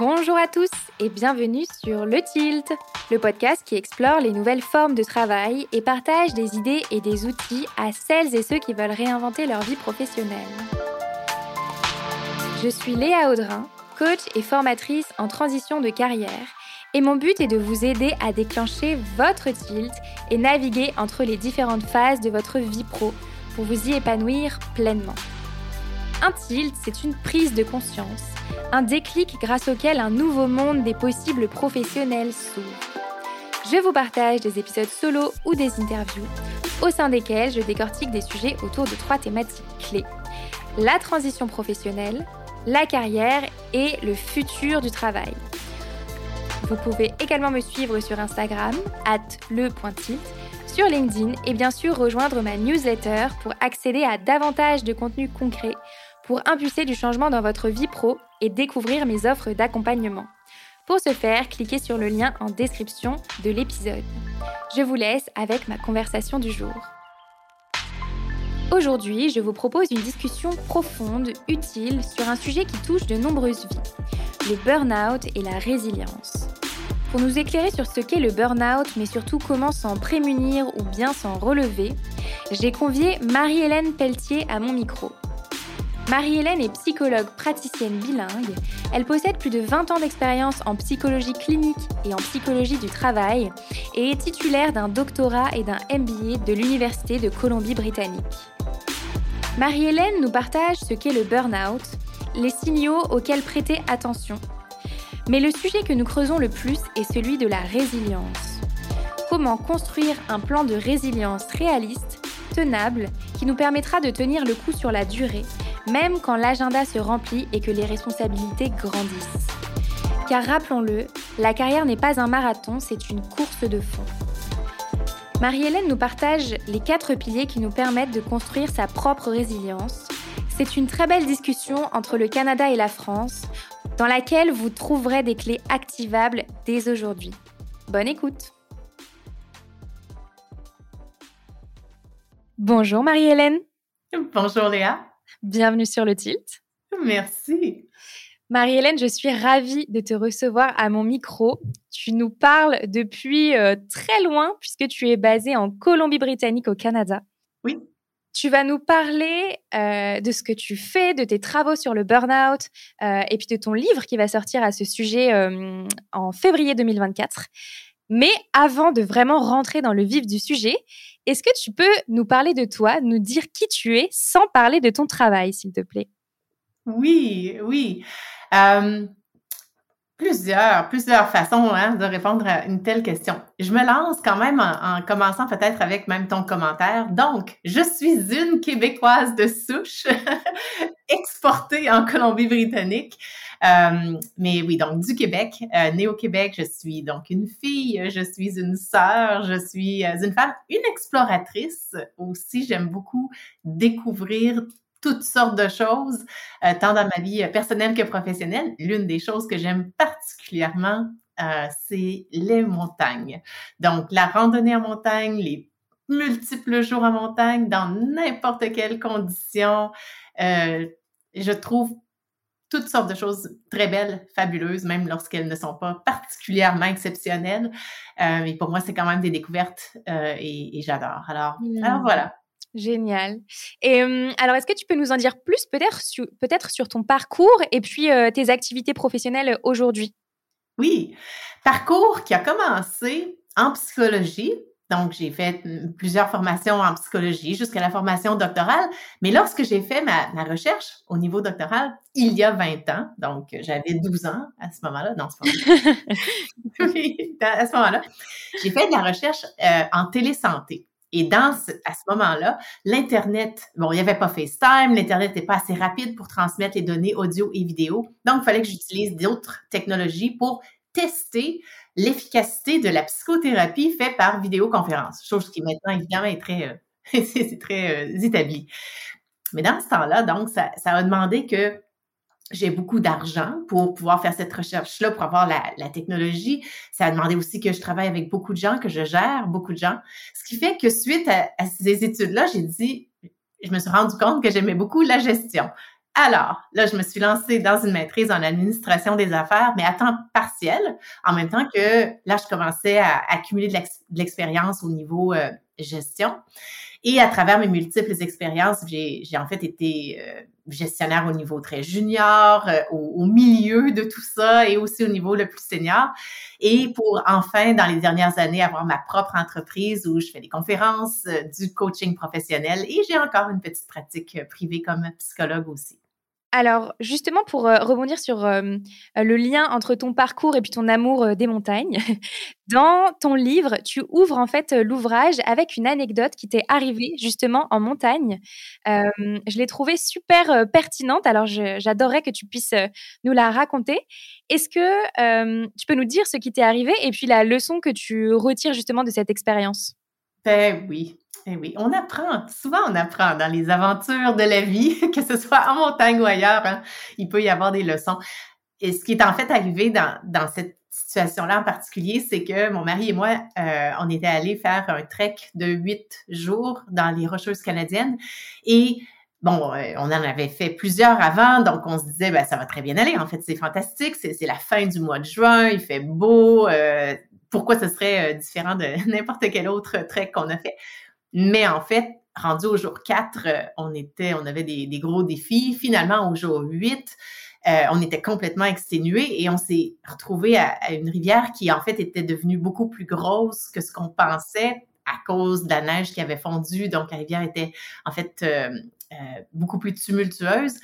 Bonjour à tous et bienvenue sur Le Tilt, le podcast qui explore les nouvelles formes de travail et partage des idées et des outils à celles et ceux qui veulent réinventer leur vie professionnelle. Je suis Léa Audrin, coach et formatrice en transition de carrière et mon but est de vous aider à déclencher votre tilt et naviguer entre les différentes phases de votre vie pro pour vous y épanouir pleinement. Un tilt, c'est une prise de conscience, un déclic grâce auquel un nouveau monde des possibles professionnels s'ouvre. Je vous partage des épisodes solo ou des interviews, au sein desquels je décortique des sujets autour de trois thématiques clés. La transition professionnelle, la carrière et le futur du travail. Vous pouvez également me suivre sur Instagram, at sur LinkedIn et bien sûr rejoindre ma newsletter pour accéder à davantage de contenu concret pour impulser du changement dans votre vie pro et découvrir mes offres d'accompagnement. Pour ce faire, cliquez sur le lien en description de l'épisode. Je vous laisse avec ma conversation du jour. Aujourd'hui, je vous propose une discussion profonde, utile, sur un sujet qui touche de nombreuses vies, le burn-out et la résilience. Pour nous éclairer sur ce qu'est le burn-out, mais surtout comment s'en prémunir ou bien s'en relever, j'ai convié Marie-Hélène Pelletier à mon micro. Marie-Hélène est psychologue praticienne bilingue. Elle possède plus de 20 ans d'expérience en psychologie clinique et en psychologie du travail et est titulaire d'un doctorat et d'un MBA de l'Université de Colombie-Britannique. Marie-Hélène nous partage ce qu'est le burn-out, les signaux auxquels prêter attention. Mais le sujet que nous creusons le plus est celui de la résilience. Comment construire un plan de résilience réaliste, tenable, qui nous permettra de tenir le coup sur la durée même quand l'agenda se remplit et que les responsabilités grandissent. Car rappelons-le, la carrière n'est pas un marathon, c'est une course de fond. Marie-Hélène nous partage les quatre piliers qui nous permettent de construire sa propre résilience. C'est une très belle discussion entre le Canada et la France, dans laquelle vous trouverez des clés activables dès aujourd'hui. Bonne écoute Bonjour Marie-Hélène Bonjour Léa Bienvenue sur le Tilt. Merci. Marie-Hélène, je suis ravie de te recevoir à mon micro. Tu nous parles depuis euh, très loin puisque tu es basée en Colombie-Britannique au Canada. Oui. Tu vas nous parler euh, de ce que tu fais, de tes travaux sur le burn-out euh, et puis de ton livre qui va sortir à ce sujet en février 2024. Mais avant de vraiment rentrer dans le vif du sujet, est-ce que tu peux nous parler de toi, nous dire qui tu es sans parler de ton travail, s'il te plaît? Oui, oui. plusieurs, plusieurs façons hein, de répondre à une telle question. Je me lance quand même en, commençant peut-être avec même ton commentaire. Donc, je suis une Québécoise de souche exportée en Colombie-Britannique. Euh, mais oui, donc du Québec, euh, né au Québec, je suis donc une fille, je suis une sœur, je suis euh, une femme, une exploratrice aussi. J'aime beaucoup découvrir toutes sortes de choses, tant dans ma vie personnelle que professionnelle. L'une des choses que j'aime particulièrement, c'est les montagnes. Donc, la randonnée en montagne, les multiples jours en montagne, dans n'importe quelle condition. Euh, je trouve toutes sortes de choses très belles, fabuleuses, même lorsqu'elles ne sont pas particulièrement exceptionnelles. Euh, mais pour moi, c'est quand même des découvertes euh, et, j'adore. Alors, mmh. alors voilà. Génial. Et hum, alors, est-ce que tu peux nous en dire plus peut-être sur, peut sur ton parcours et puis euh, tes activités professionnelles aujourd'hui? Oui, parcours qui a commencé en psychologie donc, j'ai fait plusieurs formations en psychologie jusqu'à la formation doctorale. Mais lorsque j'ai fait ma, recherche au niveau doctoral, il y a 20 ans, donc j'avais 12 ans à ce moment-là. Non, c'est pas oui, à ce moment-là, j'ai fait de la recherche euh, en télésanté. Et dans à ce moment-là, l'Internet, bon, il n'y avait pas FaceTime, l'Internet n'était pas assez rapide pour transmettre les données audio et vidéo. Donc, il fallait que j'utilise d'autres technologies pour tester l'efficacité de la psychothérapie faite par vidéoconférence, chose qui maintenant évidemment est très, euh, c'est très euh, établi. Mais dans ce temps-là, donc, ça, ça a demandé que j'ai beaucoup d'argent pour pouvoir faire cette recherche-là, pour avoir la, la, technologie. Ça a demandé aussi que je travaille avec beaucoup de gens, que je gère beaucoup de gens. Ce qui fait que suite à, à ces études-là, j'ai dit, je me suis rendu compte que j'aimais beaucoup la gestion. Alors, là, je me suis lancée dans une maîtrise en administration des affaires, mais à temps partiel, en même temps que là, je commençais à accumuler de l'expérience au niveau euh, gestion. Et à travers mes multiples expériences, j'ai en fait été euh, gestionnaire au niveau très junior, euh, au, milieu de tout ça et aussi au niveau le plus senior. Et pour enfin, dans les dernières années, avoir ma propre entreprise où je fais des conférences, du coaching professionnel et j'ai encore une petite pratique privée comme psychologue aussi. Alors, justement, pour euh, rebondir sur euh, euh, le lien entre ton parcours et puis ton amour des montagnes, dans ton livre, tu ouvres en fait l'ouvrage avec une anecdote qui t'est arrivée justement en montagne. je l'ai trouvée super pertinente, alors j'adorerais que tu puisses nous la raconter. Est-ce que tu peux nous dire ce qui t'est arrivé et puis la leçon que tu retires justement de cette expérience? Ben oui, eh oui, on apprend. Souvent, on apprend dans les aventures de la vie, que ce soit en montagne ou ailleurs. Hein, il peut y avoir des leçons. Et ce qui est en fait arrivé dans, cette situation-là en particulier, c'est que mon mari et moi, euh, on était allés faire un trek de huit jours dans les Rocheuses canadiennes. Et bon, euh, on en avait fait plusieurs avant, donc on se disait, ben, ça va très bien aller. En fait, c'est fantastique. C'est la fin du mois de juin, il fait beau. Euh, pourquoi ce serait différent de n'importe quel autre trek qu'on a fait? Mais en fait, rendu au jour 4, euh, on était, on avait des, gros défis. Finalement, au jour 8, euh, on était complètement exténués et on s'est retrouvé à, une rivière qui, en fait, était devenue beaucoup plus grosse que ce qu'on pensait à cause de la neige qui avait fondu. Donc, la rivière était, en fait, euh, beaucoup plus tumultueuse.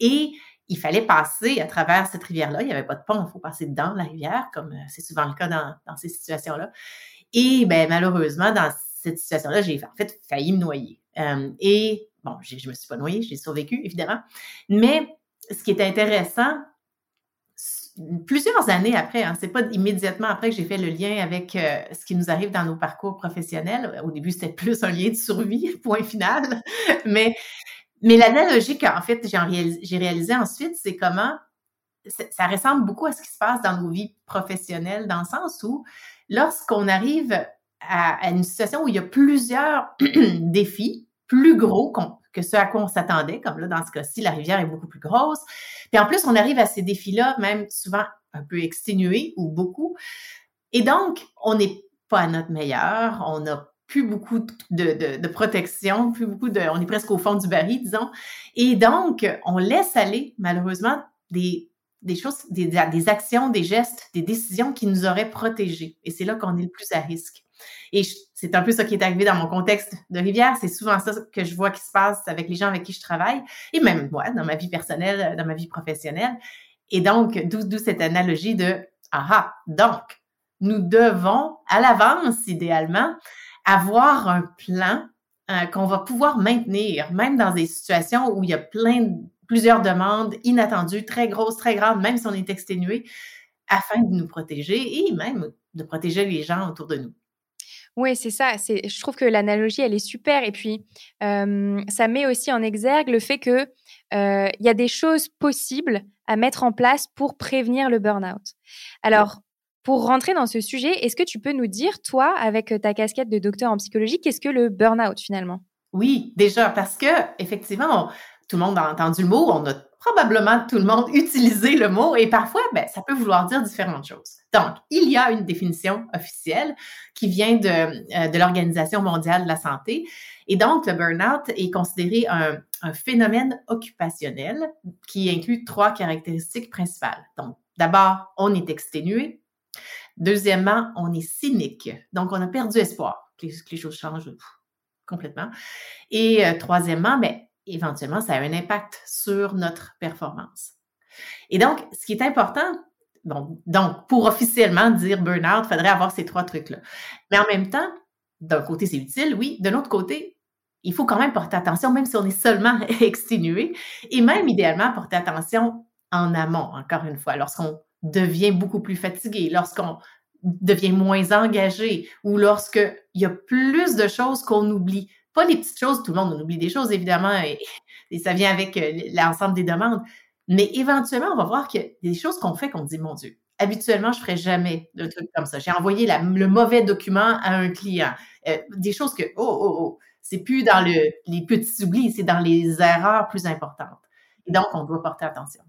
Et il fallait passer à travers cette rivière-là. Il n'y avait pas de pont, il faut passer dans la rivière, comme c'est souvent le cas dans, dans ces situations-là. Et ben, malheureusement, dans cette situation-là, j'ai en fait failli me noyer. Euh, et bon, je ne me suis pas noyée, j'ai survécu, évidemment. Mais ce qui est intéressant, plusieurs années après, hein, c'est pas immédiatement après que j'ai fait le lien avec euh, ce qui nous arrive dans nos parcours professionnels. Au début, c'était plus un lien de survie, point final. mais mais l'analogie qu'en fait j'ai réalisé, réalisé, ensuite, c'est comment ça ressemble beaucoup à ce qui se passe dans nos vies professionnelles, dans le sens où lorsqu'on arrive à, une situation où il y a plusieurs défis plus gros que ce à quoi on s'attendait, comme là, dans ce cas-ci, la rivière est beaucoup plus grosse. Puis en plus, on arrive à ces défis-là, même souvent un peu exténués ou beaucoup. Et donc, on n'est pas à notre meilleur, on n'a plus beaucoup de, de, protection, plus beaucoup de, on est presque au fond du baril, disons. Et donc, on laisse aller, malheureusement, des, des choses, des, des actions, des gestes, des décisions qui nous auraient protégés. Et c'est là qu'on est le plus à risque. Et c'est un peu ça qui est arrivé dans mon contexte de rivière. C'est souvent ça que je vois qui se passe avec les gens avec qui je travaille, et même moi, dans ma vie personnelle, dans ma vie professionnelle. Et donc, d'où cette analogie de, aha, donc, nous devons, à l'avance, idéalement, avoir un plan euh, qu'on va pouvoir maintenir, même dans des situations où il y a plein, plusieurs demandes inattendues, très grosses, très grandes, même si on est exténué, afin de nous protéger et même de protéger les gens autour de nous. Oui, c'est ça. C'est, je trouve que l'analogie, elle est super. Et puis, ça met aussi en exergue le fait qu'il il y a des choses possibles à mettre en place pour prévenir le burn-out. Alors, pour rentrer dans ce sujet, est-ce que tu peux nous dire, toi, avec ta casquette de docteur en psychologie, qu'est-ce que le burn-out finalement? Oui, déjà, parce que effectivement, tout le monde a entendu le mot, on a probablement tout le monde utilisé le mot et parfois, ben, ça peut vouloir dire différentes choses. Donc, il y a une définition officielle qui vient de, euh, de l'Organisation mondiale de la santé. Et donc, le burn-out est considéré un, un, phénomène occupationnel qui inclut trois caractéristiques principales. Donc, d'abord, on est exténué. Deuxièmement, on est cynique. Donc, on a perdu espoir que les, choses changent complètement. Et euh, troisièmement, ben, éventuellement, ça a un impact sur notre performance. Et donc, ce qui est important, donc, pour officiellement dire burn-out, il faudrait avoir ces trois trucs-là. Mais en même temps, d'un côté, c'est utile, oui. De l'autre côté, il faut quand même porter attention, même si on est seulement exténué, et même idéalement porter attention en amont, encore une fois, lorsqu'on devient beaucoup plus fatigué, lorsqu'on devient moins engagé ou lorsqu'il y a plus de choses qu'on oublie. Pas les petites choses, tout le monde on oublie des choses, évidemment, et, ça vient avec euh, l'ensemble des demandes. Mais éventuellement, on va voir qu'il y a des choses qu'on fait qu'on dit, mon Dieu, habituellement, je ne ferais jamais de trucs comme ça. J'ai envoyé le mauvais document à un client. Euh, des choses que, oh, oh, oh, c'est plus dans le, les petits oublis, c'est dans les erreurs plus importantes. Et donc, on doit porter attention.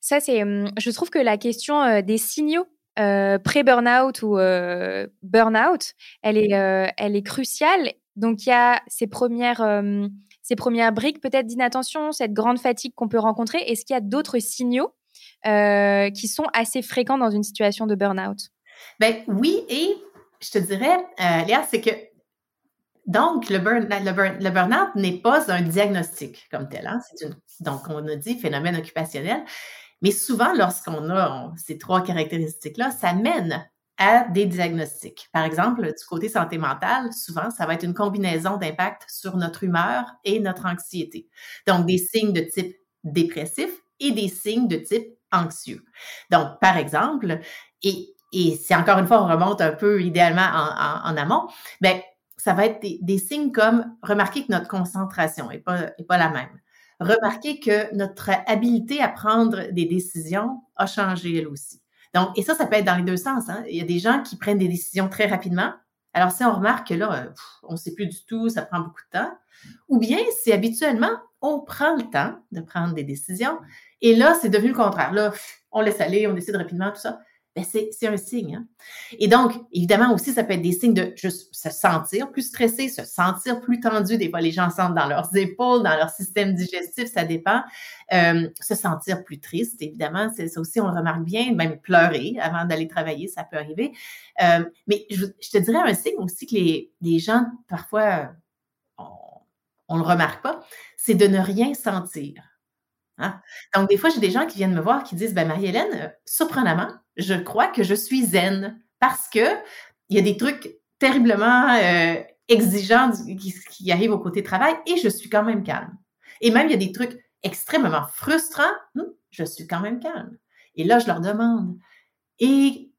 Ça, c'est, hum, je trouve que la question euh, des signaux euh, pré-burnout ou euh, burnout, elle est, elle est cruciale. Donc, il y a ces premières, hum, ces premières briques peut-être d'inattention, cette grande fatigue qu'on peut rencontrer. Est-ce qu'il y a d'autres signaux qui sont assez fréquents dans une situation de burnout? Ben oui, et je te dirais, Léa, c'est que donc, le, burn, le, burn-out n'est pas un diagnostic comme tel. Hein? Donc, on a dit phénomène occupationnel. Mais souvent, lorsqu'on a ces trois caractéristiques-là, ça mène à des diagnostics. Par exemple, du côté santé mentale, souvent, ça va être une combinaison d'impact sur notre humeur et notre anxiété. Donc, des signes de type dépressif et des signes de type anxieux. Donc, par exemple, et, et si encore une fois, on remonte un peu idéalement en, amont, ben, ça va être des, signes comme remarquer que notre concentration n'est pas, est pas la même. Remarquer que notre habileté à prendre des décisions a changé elle aussi. Donc, et ça, ça peut être dans les deux sens. Hein. Il y a des gens qui prennent des décisions très rapidement. Alors, si on remarque que là, euh, on ne sait plus du tout, ça prend beaucoup de temps. Ou bien, si habituellement, on prend le temps de prendre des décisions, et là, c'est devenu le contraire. Là, on laisse aller, on décide rapidement, tout ça ben c'est un signe. Hein? Et donc, évidemment aussi, ça peut être des signes de juste se sentir plus stressé, se sentir plus tendu. Des fois, les gens sentent dans leurs épaules, dans leur système digestif, ça dépend. Euh, se sentir plus triste, évidemment, ça aussi, on le remarque bien. Même pleurer avant d'aller travailler, ça peut arriver. Euh, mais je, te dirais un signe aussi que les, les gens, parfois, on ne le remarque pas, c'est de ne rien sentir. Hein? Donc, des fois, j'ai des gens qui viennent me voir qui disent, ben Marie-Hélène, euh, surprenamment, je crois que je suis zen parce que il y a des trucs terriblement euh, exigeants qui, arrivent au côté travail et je suis quand même calme. Et même, il y a des trucs extrêmement frustrants, hum, je suis quand même calme. Et là, je leur demande, et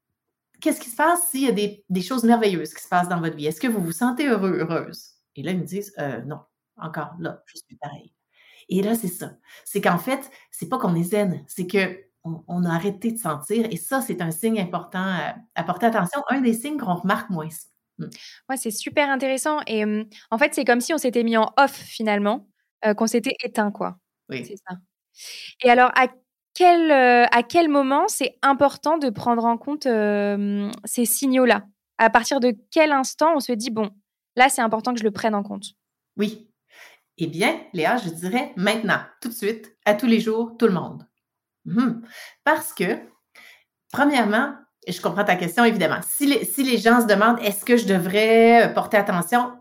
qu'est-ce qui se passe s'il y a des, choses merveilleuses qui se passent dans votre vie? Est-ce que vous vous sentez heureux, heureuse? Et là, ils me disent, euh, non, encore là, je suis pareil. Et là, c'est ça. C'est qu'en fait, c'est pas qu'on est zen, c'est que on, a arrêté de sentir. Et ça, c'est un signe important à, porter attention. Un des signes qu'on remarque moins. Mmh. Ouais, c'est super intéressant. Et en fait, c'est comme si on s'était mis en off finalement, euh, qu'on s'était éteint, quoi. Oui. C'est ça. Et alors, à quel, euh, à quel moment c'est important de prendre en compte ces signaux-là? À partir de quel instant on se dit, bon, là, c'est important que je le prenne en compte? Oui. Eh bien, Léa, je dirais maintenant, tout de suite, à tous les jours, tout le monde. Mmh Parce que, premièrement, je comprends ta question évidemment, si les, gens se demandent est-ce que je devrais euh, porter attention,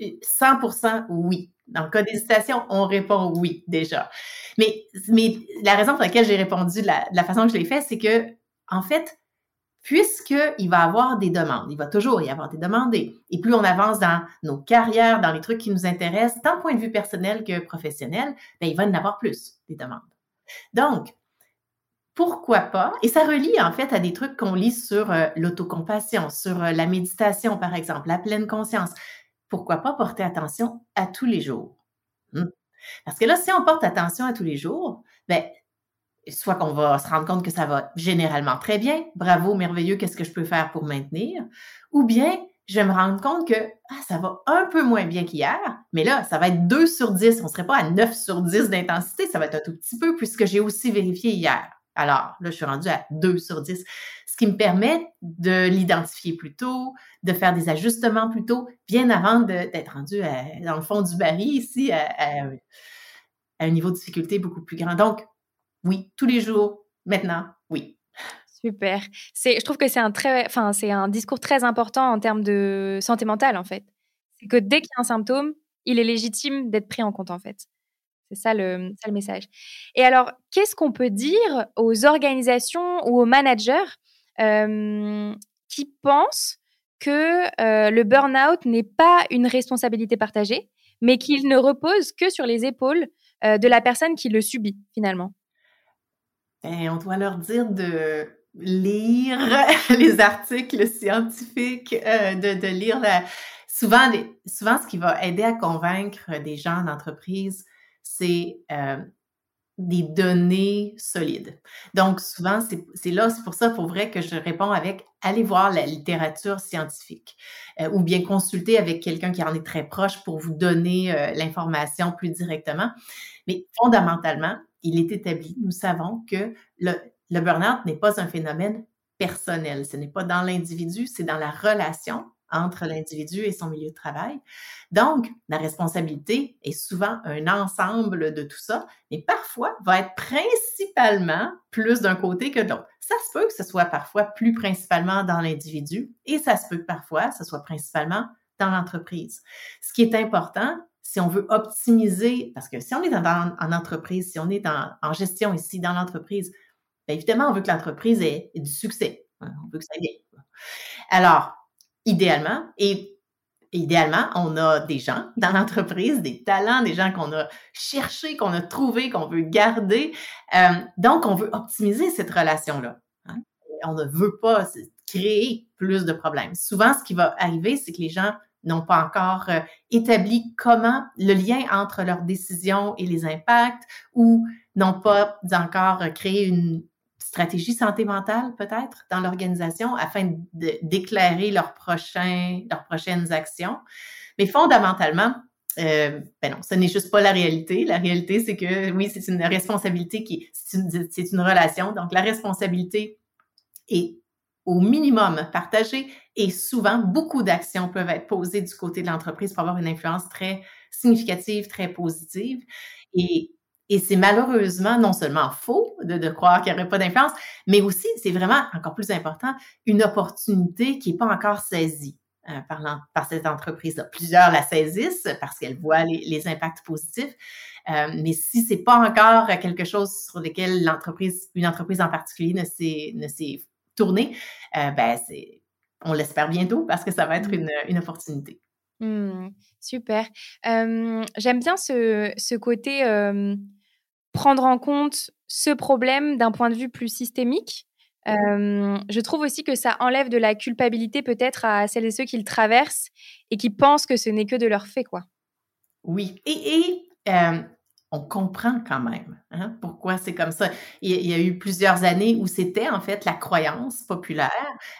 100% oui. Dans le cas d'hésitation, on répond oui déjà. Mais, la raison pour laquelle j'ai répondu la, de la façon que je l'ai fait, c'est que, en fait, puisqu'il va avoir des demandes, il va toujours y avoir des demandes, et, plus on avance dans nos carrières, dans les trucs qui nous intéressent, tant point de vue personnel que professionnel, bien, il va en avoir plus, des demandes. Donc, pourquoi pas? Et ça relie en fait à des trucs qu'on lit sur euh, l'autocompassion, sur euh, la méditation, par exemple, la pleine conscience. Pourquoi pas porter attention à tous les jours? Hmm. Parce que là, si on porte attention à tous les jours, ben, soit qu'on va se rendre compte que ça va généralement très bien, bravo, merveilleux, qu'est-ce que je peux faire pour maintenir? Ou bien, je vais me rendre compte que ah, ça va un peu moins bien qu'hier, mais là, ça va être 2 sur 10. On ne serait pas à 9 sur 10 d'intensité, ça va être un tout petit peu puisque j'ai aussi vérifié hier. Alors, là, je suis rendue à 2 sur 10, ce qui me permet de l'identifier plus tôt, de faire des ajustements plus tôt, bien avant d'être rendu dans le fond du baril ici, à, un niveau de difficulté beaucoup plus grand. Donc, oui, tous les jours, maintenant, oui. Super. C'est, je trouve que c'est un très, enfin, c'est un discours très important en termes de santé mentale, en fait. C'est que dès qu'il y a un symptôme, il est légitime d'être pris en compte, en fait. C'est ça le, ça le message. Et alors, qu'est-ce qu'on peut dire aux organisations ou aux managers euh, qui pensent que euh, le burn-out n'est pas une responsabilité partagée, mais qu'il ne repose que sur les épaules euh, de la personne qui le subit, finalement? Ben, on doit leur dire de lire les articles scientifiques, de, de, lire souvent, souvent ce qui va aider à convaincre des gens d'entreprise, c'est euh, des données solides. Donc, souvent, c'est là, c'est pour ça, pour vrai, que je réponds avec allez voir la littérature scientifique euh, ou bien consulter avec quelqu'un qui en est très proche pour vous donner euh, l'information plus directement. Mais fondamentalement, il est établi, nous savons que le, burn-out n'est pas un phénomène personnel. Ce n'est pas dans l'individu, c'est dans la relation entre l'individu et son milieu de travail. Donc, la responsabilité est souvent un ensemble de tout ça, mais parfois va être principalement plus d'un côté que de l'autre. Ça se peut que ce soit parfois plus principalement dans l'individu et ça se peut que parfois ce soit principalement dans l'entreprise. Ce qui est important, si on veut optimiser, parce que si on est en entreprise, si on est en gestion ici dans l'entreprise, Bien évidemment, on veut que l'entreprise ait, du succès. Hein, on veut que ça aille Alors, idéalement, et idéalement, on a des gens dans l'entreprise, des talents, des gens qu'on a cherchés, qu'on a trouvés, qu'on veut garder. Euh, donc, on veut optimiser cette relation-là. Hein. On ne veut pas créer plus de problèmes. Souvent, ce qui va arriver, c'est que les gens n'ont pas encore euh, établi comment le lien entre leurs décisions et les impacts ou n'ont pas encore créé une stratégie santé mentale peut-être dans l'organisation afin d'éclairer leurs leurs prochaines actions. Mais fondamentalement, euh, ben non, ce n'est juste pas la réalité. La réalité, c'est que oui, c'est une responsabilité qui, c'est une, relation. Donc, la responsabilité est au minimum partagée et souvent, beaucoup d'actions peuvent être posées du côté de l'entreprise pour avoir une influence très significative, très positive. Et et c'est malheureusement non seulement faux de, croire qu'il n'y aurait pas d'influence, mais aussi, c'est vraiment encore plus important, une opportunité qui n'est pas encore saisie euh, par, par, cette entreprise-là. Plusieurs la saisissent parce qu'elles voient les, impacts positifs, euh, mais si c'est pas encore quelque chose sur lequel l'entreprise, une entreprise en particulier ne s'est tournée, euh, ben c'est, on l'espère bientôt parce que ça va être mmh. une, une opportunité. Mmh, super. j'aime bien ce, ce côté prendre en compte ce problème d'un point de vue plus systémique. je trouve aussi que ça enlève de la culpabilité peut-être à celles et ceux qui le traversent et qui pensent que ce n'est que de leur fait, quoi. Oui, et, on comprend quand même hein, pourquoi c'est comme ça. Il, y a eu plusieurs années où c'était en fait la croyance populaire.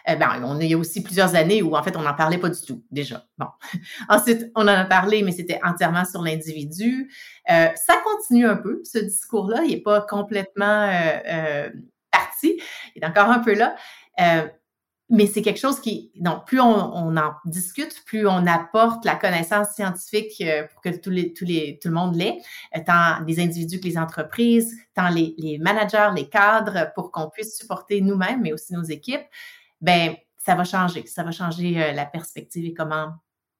Eh ben, on, il y a aussi plusieurs années où en fait on n'en parlait pas du tout déjà. Bon, ensuite on en a parlé, mais c'était entièrement sur l'individu. Euh, ça continue un peu ce discours-là. Il n'est pas complètement euh, euh, parti. Il est encore un peu là mais c'est quelque chose qui, donc, plus on, en discute, plus on apporte la connaissance scientifique euh, pour que tous les, tout le monde l'ait, euh, tant les individus que les entreprises, tant les, managers, les cadres, pour qu'on puisse supporter nous-mêmes, mais aussi nos équipes, ben ça va changer. Ça va changer euh, la perspective et comment,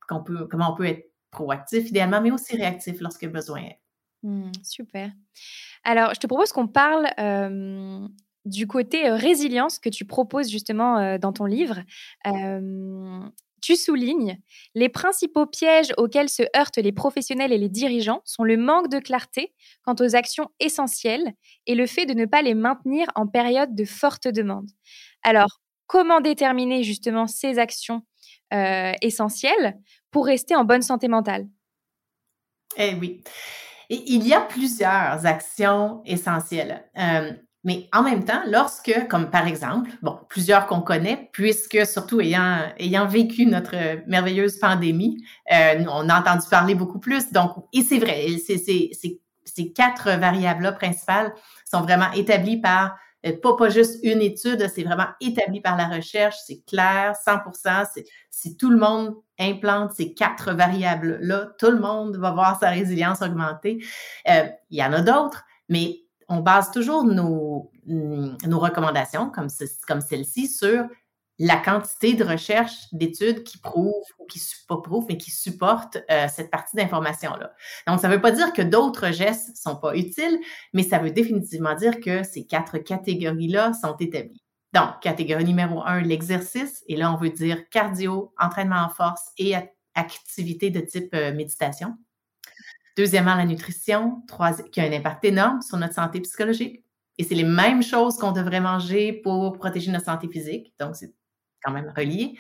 qu'on peut, comment on peut être proactif idéalement, mais aussi réactif lorsque besoin est. Mmh, super. Alors, je te propose qu'on parle du côté résilience que tu proposes justement dans ton livre. tu soulignes les principaux pièges auxquels se heurtent les professionnels et les dirigeants sont le manque de clarté quant aux actions essentielles et le fait de ne pas les maintenir en période de forte demande. Alors, comment déterminer justement ces actions essentielles pour rester en bonne santé mentale? Eh oui. il y a plusieurs actions essentielles. Mais en même temps, lorsque, comme par exemple, bon, plusieurs qu'on connaît, puisque surtout ayant, ayant vécu notre merveilleuse pandémie, euh, on a entendu parler beaucoup plus. Donc, et c'est vrai, ces quatre variables-là principales sont vraiment établies par, euh, pas, pas juste une étude, c'est vraiment établi par la recherche, c'est clair, 100%, c'est, si tout le monde implante ces quatre variables-là, tout le monde va voir sa résilience augmenter. Euh, il y en a d'autres, mais on base toujours nos, mm, recommandations, comme, comme celle-ci, sur la quantité de recherches, d'études qui prouvent, ou qui pas prouvent, mais qui supportent euh, cette partie d'information-là. Donc, ça ne veut pas dire que d'autres gestes ne sont pas utiles, mais ça veut définitivement dire que ces quatre catégories-là sont établies. Donc, catégorie numéro un, l'exercice. Et là, on veut dire cardio, entraînement en force et activité de type euh, méditation. Deuxièmement, la nutrition, qui a un impact énorme sur notre santé psychologique. Et c'est les mêmes choses qu'on devrait manger pour protéger notre santé physique. Donc, c'est quand même relié.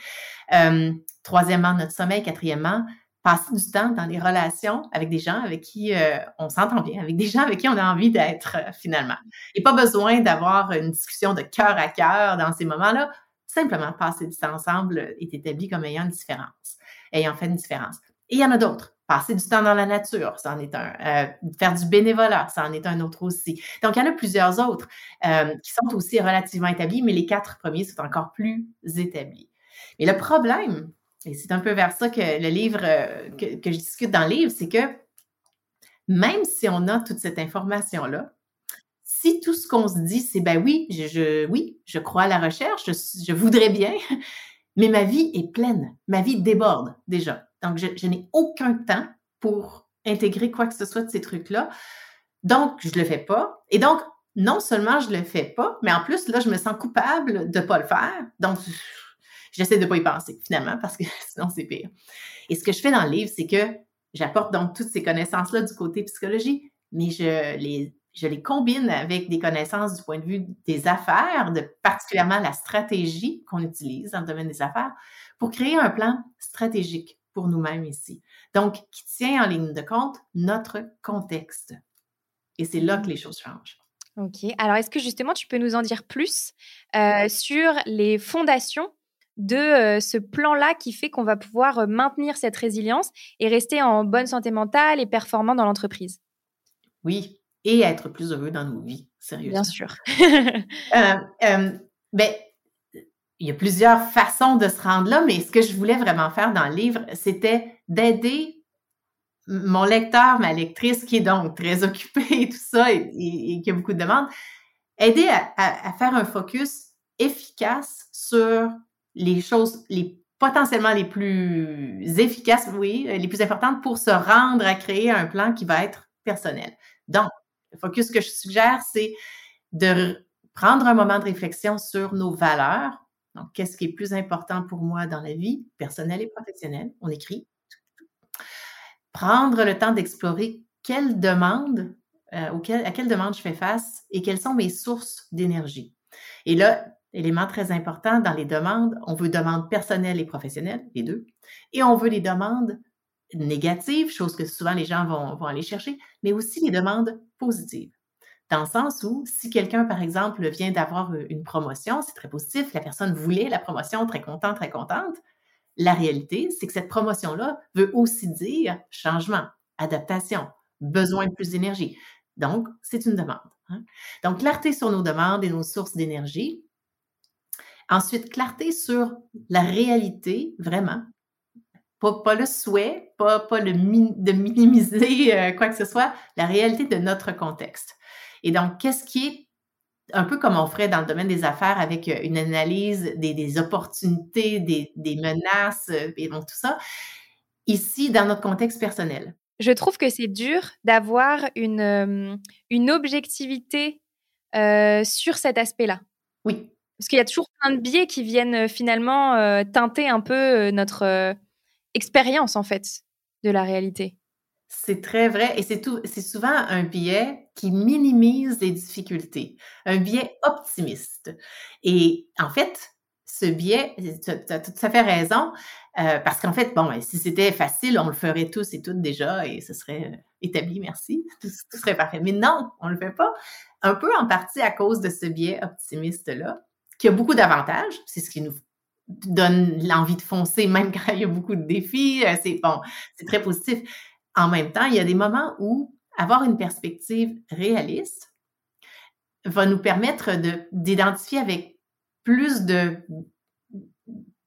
Euh, troisièmement, notre sommeil. Quatrièmement, passer du temps dans les relations avec des gens avec qui euh, on s'entend bien, avec des gens avec qui on a envie d'être euh, finalement. Et pas besoin d'avoir une discussion de cœur à cœur dans ces moments-là. Simplement passer du temps ensemble est établi comme ayant une différence, ayant fait une différence. Et il y en a d'autres Passer du temps dans la nature, c'en est un. Euh, faire du bénévolat, c'en est un autre aussi. Donc, il y en a plusieurs autres euh, qui sont aussi relativement établis, mais les quatre premiers sont encore plus établis. Mais le problème, et c'est un peu vers ça que le livre, euh, que, je discute dans le livre, c'est que même si on a toute cette information-là, si tout ce qu'on se dit, c'est ben oui, je, oui, je crois à la recherche, je voudrais bien, mais ma vie est pleine, ma vie déborde déjà. Donc, je, n'ai aucun temps pour intégrer quoi que ce soit de ces trucs-là. Donc, je le fais pas. Et donc, non seulement je le fais pas, mais en plus, là, je me sens coupable de pas le faire. Donc, j'essaie de pas y penser, finalement, parce que sinon, c'est pire. Et ce que je fais dans le livre, c'est que j'apporte donc toutes ces connaissances-là du côté psychologie, mais je les je les combine avec des connaissances du point de vue des affaires, de particulièrement la stratégie qu'on utilise dans le domaine des affaires, pour créer un plan stratégique pour nous-mêmes ici. Donc, qui tient en ligne de compte notre contexte. Et c'est là que les choses changent. Ok. Alors, est-ce que justement, tu peux nous en dire plus euh, sur les fondations de euh, ce plan-là qui fait qu'on va pouvoir euh, maintenir cette résilience et rester en bonne santé mentale et performant dans l'entreprise? Oui, et être plus heureux dans nos vies, sérieusement. Bien sûr. euh, ben, il y a plusieurs façons de se rendre là, mais ce que je voulais vraiment faire dans le livre, c'était d'aider mon lecteur, ma lectrice, qui est donc très occupée et tout ça, et, qui a beaucoup de demandes, aider à, à, faire un focus efficace sur les choses, les potentiellement les plus efficaces, oui, les plus importantes pour se rendre à créer un plan qui va être personnel. Donc, le focus que je suggère, c'est de prendre un moment de réflexion sur nos valeurs. Donc, qu'est-ce qui est plus important pour moi dans la vie, personnelle et professionnelle? On écrit. Prendre le temps d'explorer euh, à quelles demandes je fais face et quelles sont mes sources d'énergie. Et là, élément très important dans les demandes, on veut demandes personnelles et professionnelles, les deux, et on veut les demandes négatives, chose que souvent les gens vont aller chercher, mais aussi les demandes positives. Dans le sens où, si quelqu'un, par exemple, vient d'avoir euh, une promotion, c'est très positif, la personne voulait la promotion, très contente, très contente. La réalité, c'est que cette promotion-là veut aussi dire changement, adaptation, besoin de plus d'énergie. Donc, c'est une demande. Hein. Donc, clarté sur nos demandes et nos sources d'énergie. Ensuite, clarté sur la réalité, vraiment, pas, le souhait, pas, le de minimiser euh, quoi que ce soit, la réalité de notre contexte. Et donc, qu'est-ce qui est un peu comme on ferait dans le domaine des affaires avec euh, une analyse des, opportunités, des, menaces euh, et donc tout ça, ici, dans notre contexte personnel? Je trouve que c'est dur d'avoir une, une objectivité sur cet aspect-là. Oui. Parce qu'il y a toujours plein de biais qui viennent finalement teinter un peu notre expérience, en fait, de la réalité. C'est très vrai et c'est tout, c'est souvent un biais qui minimise les difficultés, un biais optimiste. Et en fait, ce biais, tu as tout à fait raison, euh, parce qu'en fait, bon, si c'était facile, on le ferait tous et toutes déjà et ce serait euh, établi, merci, tout, serait parfait. Mais non, on le fait pas. Un peu en partie à cause de ce biais optimiste-là, qui a beaucoup d'avantages, c'est ce qui nous donne l'envie de foncer, même quand il y a beaucoup de défis. Euh, c'est bon, c'est très positif. En même temps, il y a des moments où avoir une perspective réaliste va nous permettre d'identifier avec plus de,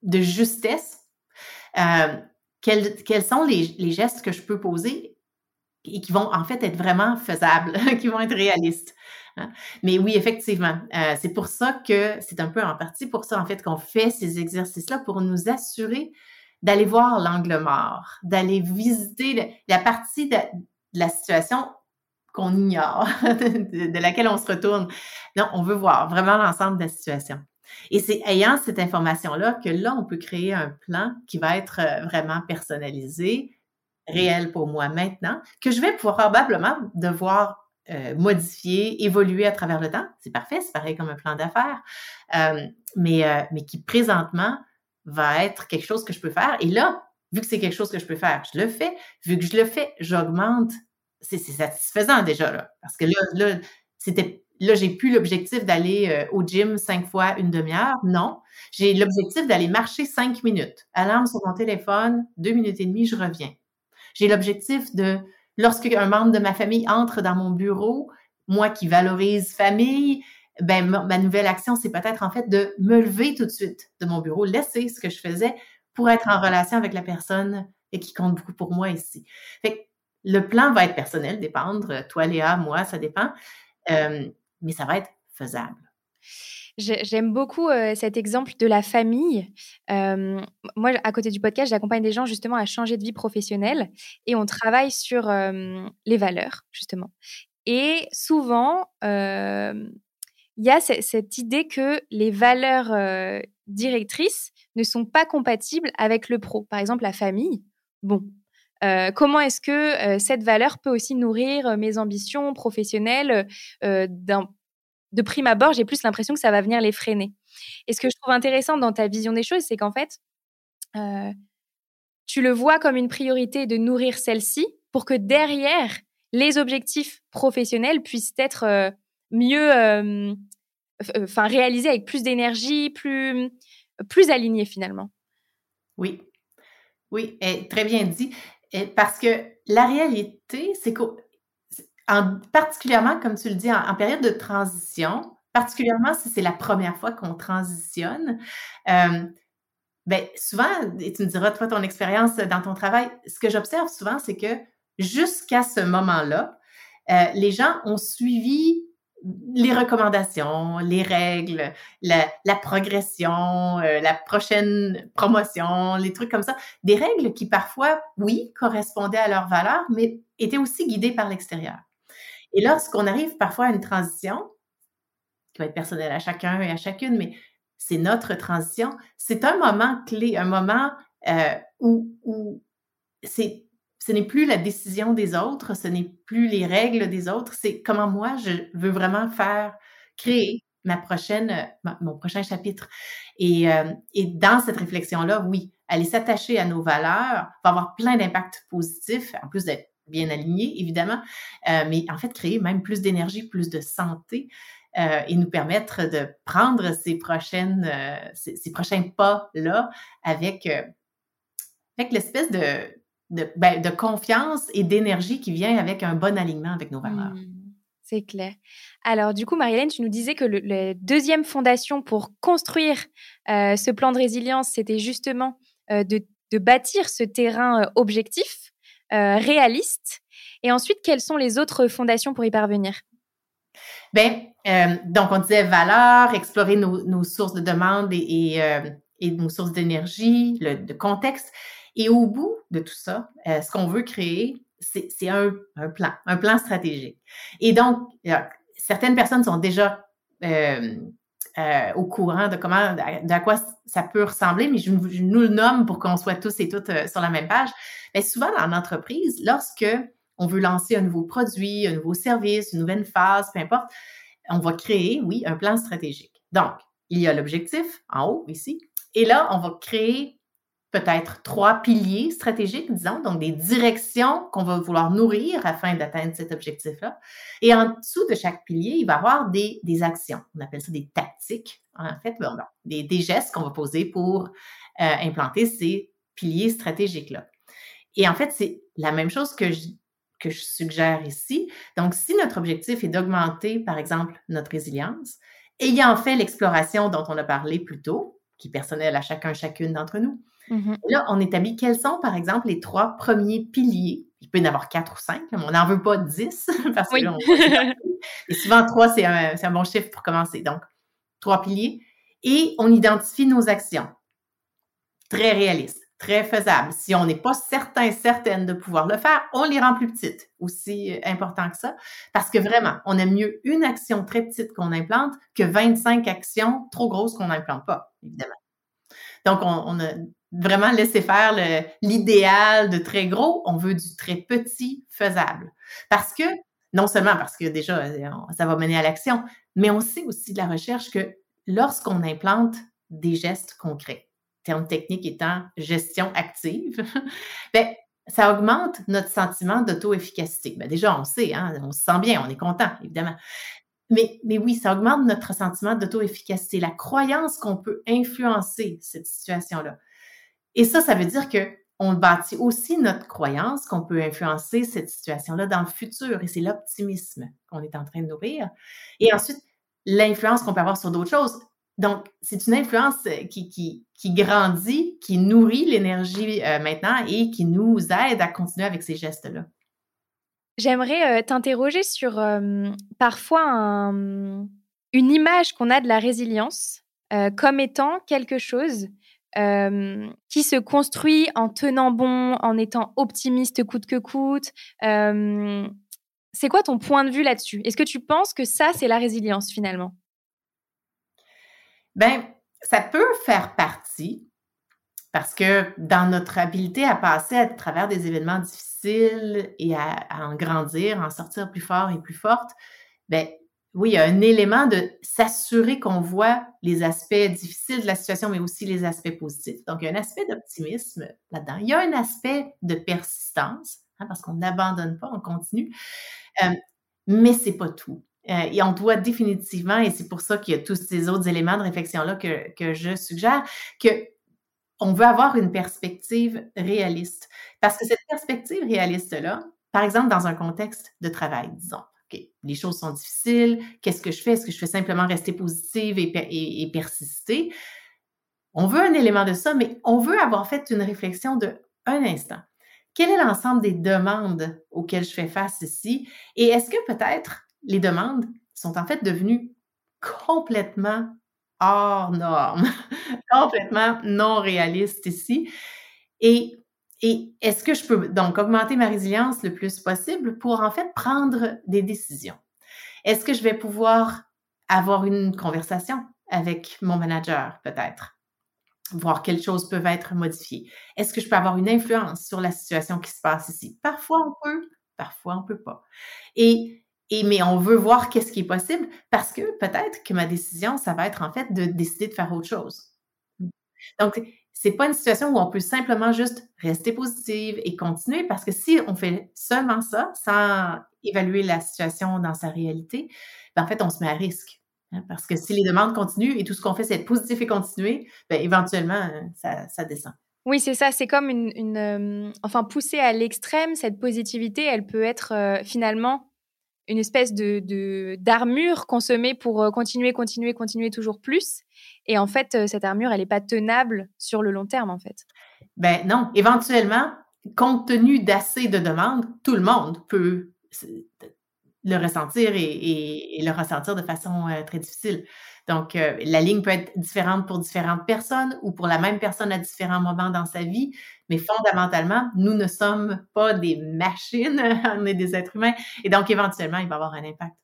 de justesse euh, quels, quels, sont les, les, gestes que je peux poser et qui vont en fait être vraiment faisables, qui vont être réalistes. Hein. Mais oui, effectivement, euh, c'est pour ça que c'est un peu en partie pour ça en fait qu'on fait ces exercices-là pour nous assurer d'aller voir l'angle mort, d'aller visiter la partie de, la situation qu'on ignore, de, laquelle on se retourne. Non, on veut voir vraiment l'ensemble de la situation. Et c'est ayant cette information-là que là, on peut créer un plan qui va être euh, vraiment personnalisé, réel pour moi maintenant, que je vais probablement devoir euh, modifier, évoluer à travers le temps. C'est parfait, c'est pareil comme un plan d'affaires, euh, mais, mais qui présentement va être quelque chose que je peux faire. Et là, vu que c'est quelque chose que je peux faire, je le fais. Vu que je le fais, j'augmente. C'est satisfaisant déjà, là. Parce que là, là c'était là, j'ai plus l'objectif d'aller au gym cinq fois une demi-heure. Non. J'ai l'objectif d'aller marcher cinq minutes. Alarme sur mon téléphone, deux minutes et demie, je reviens. J'ai l'objectif de, lorsque un membre de ma famille entre dans mon bureau, moi qui valorise famille, ben, ma, nouvelle action, c'est peut-être en fait de me lever tout de suite de mon bureau, laisser ce que je faisais pour être en relation avec la personne et qui compte beaucoup pour moi ici. Le plan va être personnel, dépendre, toi Léa, moi, ça dépend, euh, mais ça va être faisable. J'aime beaucoup euh, cet exemple de la famille. Euh, moi, à côté du podcast, j'accompagne des gens justement à changer de vie professionnelle et on travaille sur les valeurs, justement. Et souvent, il y a cette idée que les valeurs euh, directrices ne sont pas compatibles avec le pro. Par exemple, la famille. Bon, euh, comment est-ce que euh, cette valeur peut aussi nourrir mes ambitions professionnelles De prime abord, j'ai plus l'impression que ça va venir les freiner. Et ce que je trouve intéressant dans ta vision des choses, c'est qu'en fait, tu le vois comme une priorité de nourrir celle-ci pour que derrière, les objectifs professionnels puissent être mieux, euh, enfin réalisé avec plus d'énergie, plus, plus aligné finalement. Oui, oui, et très bien dit. Et parce que la réalité, c'est qu'en particulièrement, comme tu le dis, en, période de transition, particulièrement si c'est la première fois qu'on transitionne, euh, ben, souvent, et tu me diras, toi, ton expérience dans ton travail, ce que j'observe souvent, c'est que jusqu'à ce moment-là, euh, les gens ont suivi les recommandations, les règles, la, progression, euh, la prochaine promotion, les trucs comme ça. Des règles qui parfois, oui, correspondaient à leurs valeurs, mais étaient aussi guidées par l'extérieur. Et lorsqu'on arrive parfois à une transition, qui va être personnelle à chacun et à chacune, mais c'est notre transition, c'est un moment clé, un moment euh, où, où c'est ce n'est plus la décision des autres, ce n'est plus les règles des autres, c'est comment moi je veux vraiment faire, créer ma prochaine, mon prochain chapitre. Et, euh, et dans cette réflexion-là, oui, aller s'attacher à nos valeurs va avoir plein d'impacts positifs, en plus d'être bien aligné, évidemment, euh, mais en fait, créer même plus d'énergie, plus de santé euh, et nous permettre de prendre ces prochaines, ces, ces, prochains pas-là avec, avec l'espèce de, ben, de, confiance et d'énergie qui vient avec un bon alignement avec nos valeurs. Mmh, c'est clair. Alors, du coup, Marie-Hélène, tu nous disais que la deuxième fondation pour construire euh, ce plan de résilience, c'était justement euh, de, bâtir ce terrain euh, objectif, réaliste. Et ensuite, quelles sont les autres fondations pour y parvenir? Bien, donc, on disait valeurs, explorer nos, sources de demande et, et, nos sources d'énergie, le contexte. Et au bout de tout ça, euh, ce qu'on veut créer, c'est un, plan, un plan stratégique. Et donc, certaines personnes sont déjà euh, euh, au courant de comment, de à quoi ça peut ressembler, mais je, nous le nomme pour qu'on soit tous et toutes sur la même page. Mais souvent, dans l'entreprise, lorsque on veut lancer un nouveau produit, un nouveau service, une nouvelle phase, peu importe, on va créer, oui, un plan stratégique. Donc, il y a l'objectif en haut, ici, et là, on va créer peut-être trois piliers stratégiques, disons, donc des directions qu'on va vouloir nourrir afin d'atteindre cet objectif-là. Et en dessous de chaque pilier, il va y avoir des, actions. On appelle ça des tactiques, en fait, des, gestes qu'on va poser pour euh, implanter ces piliers stratégiques-là. Et en fait, c'est la même chose que je, que je suggère ici. Donc, si notre objectif est d'augmenter, par exemple, notre résilience, ayant fait l'exploration dont on a parlé plus tôt, qui est personnelle à chacun, chacune d'entre nous, Mmh là, on établit quels sont, par exemple, les trois premiers piliers? Il peut y en avoir quatre ou cinq, mais on n'en veut pas dix, parce que Et souvent, trois, c'est un, un, bon chiffre pour commencer. Donc, trois piliers. Et on identifie nos actions. Très réalistes, très faisables. Si on n'est pas certain, certaine de pouvoir le faire, on les rend plus petites, aussi euh, important que ça. Parce que vraiment, on aime mieux une action très petite qu'on implante que 25 actions trop grosses qu'on n'implante pas, évidemment. Donc, on, on, a vraiment laisser faire l'idéal de très gros, on veut du très petit faisable. Parce que, non seulement parce que déjà, ça va mener à l'action, mais on sait aussi de la recherche que lorsqu'on implante des gestes concrets, terme technique étant gestion active, ben, ça augmente notre sentiment d'auto-efficacité. Ben déjà, on sait, hein, on se sent bien, on est content, évidemment. Mais, mais oui, ça augmente notre sentiment d'auto-efficacité, la croyance qu'on peut influencer cette situation-là. Et ça, ça veut dire que on bâtit aussi notre croyance qu'on peut influencer cette situation-là dans le futur. Et c'est l'optimisme qu'on est en train de nourrir. Et ensuite, l'influence qu'on peut avoir sur d'autres choses. Donc, c'est une influence euh, qui, qui, qui, grandit, qui nourrit l'énergie euh, maintenant et qui nous aide à continuer avec ces gestes-là. J'aimerais euh, t'interroger sur parfois une image qu'on a de la résilience comme étant quelque chose qui se construit en tenant bon, en étant optimiste coûte que coûte. c'est quoi ton point de vue là-dessus? Est-ce que tu penses que ça, c'est la résilience finalement? Ben, ça peut faire partie parce que dans notre habileté à passer à travers des événements difficiles et à, à en grandir, en sortir plus fort et plus forte, ben, oui, il y a un élément de s'assurer qu'on voit les aspects difficiles de la situation, mais aussi les aspects positifs. Donc, il y a un aspect d'optimisme là-dedans. Il y a un aspect de persistance, hein, parce qu'on n'abandonne pas, on continue. Euh, mais c'est pas tout. Euh, et on doit définitivement, et c'est pour ça qu'il y a tous ces autres éléments de réflexion-là que, que je suggère, que on veut avoir une perspective réaliste. Parce que cette perspective réaliste-là, par exemple, dans un contexte de travail, disons, les choses sont difficiles, qu'est-ce que je fais? Est-ce que je fais simplement rester positive et, persister? On veut un élément de ça, mais on veut avoir fait une réflexion de un instant. Quel est l'ensemble des demandes auxquelles je fais face ici? Et est-ce que peut-être les demandes sont en fait devenues complètement hors normes, complètement non réalistes ici? Et et est-ce que je peux donc augmenter ma résilience le plus possible pour en fait prendre des décisions? Est-ce que je vais pouvoir avoir une conversation avec mon manager peut-être? Voir quelles choses peuvent être modifiées. Est-ce que je peux avoir une influence sur la situation qui se passe ici? Parfois on peut, parfois on peut pas. Et, et mais on veut voir qu'est-ce qui est possible parce que peut-être que ma décision, ça va être en fait de décider de faire autre chose. Donc, c'est pas une situation où on peut simplement juste rester positive et continuer parce que si on fait seulement ça sans évaluer la situation dans sa réalité, ben en fait, on se met à risque. Hein, parce que si les demandes continuent et tout ce qu'on fait, c'est être positif et continuer, ben éventuellement, euh, ça, descend. Oui, c'est ça. C'est comme une, euh, enfin, poussée à l'extrême, cette positivité, elle peut être euh, finalement une espèce de d'armure qu'on se met pour continuer, continuer, continuer toujours plus. Et en fait, euh, cette armure, elle n'est pas tenable sur le long terme, en fait. Ben non. Éventuellement, compte tenu d'assez de demandes, tout le monde peut le ressentir et, le ressentir de façon euh, très difficile. Donc, euh, la ligne peut être différente pour différentes personnes ou pour la même personne à différents moments dans sa vie, mais fondamentalement, nous ne sommes pas des machines, on est des êtres humains, et donc éventuellement, il va avoir un impact.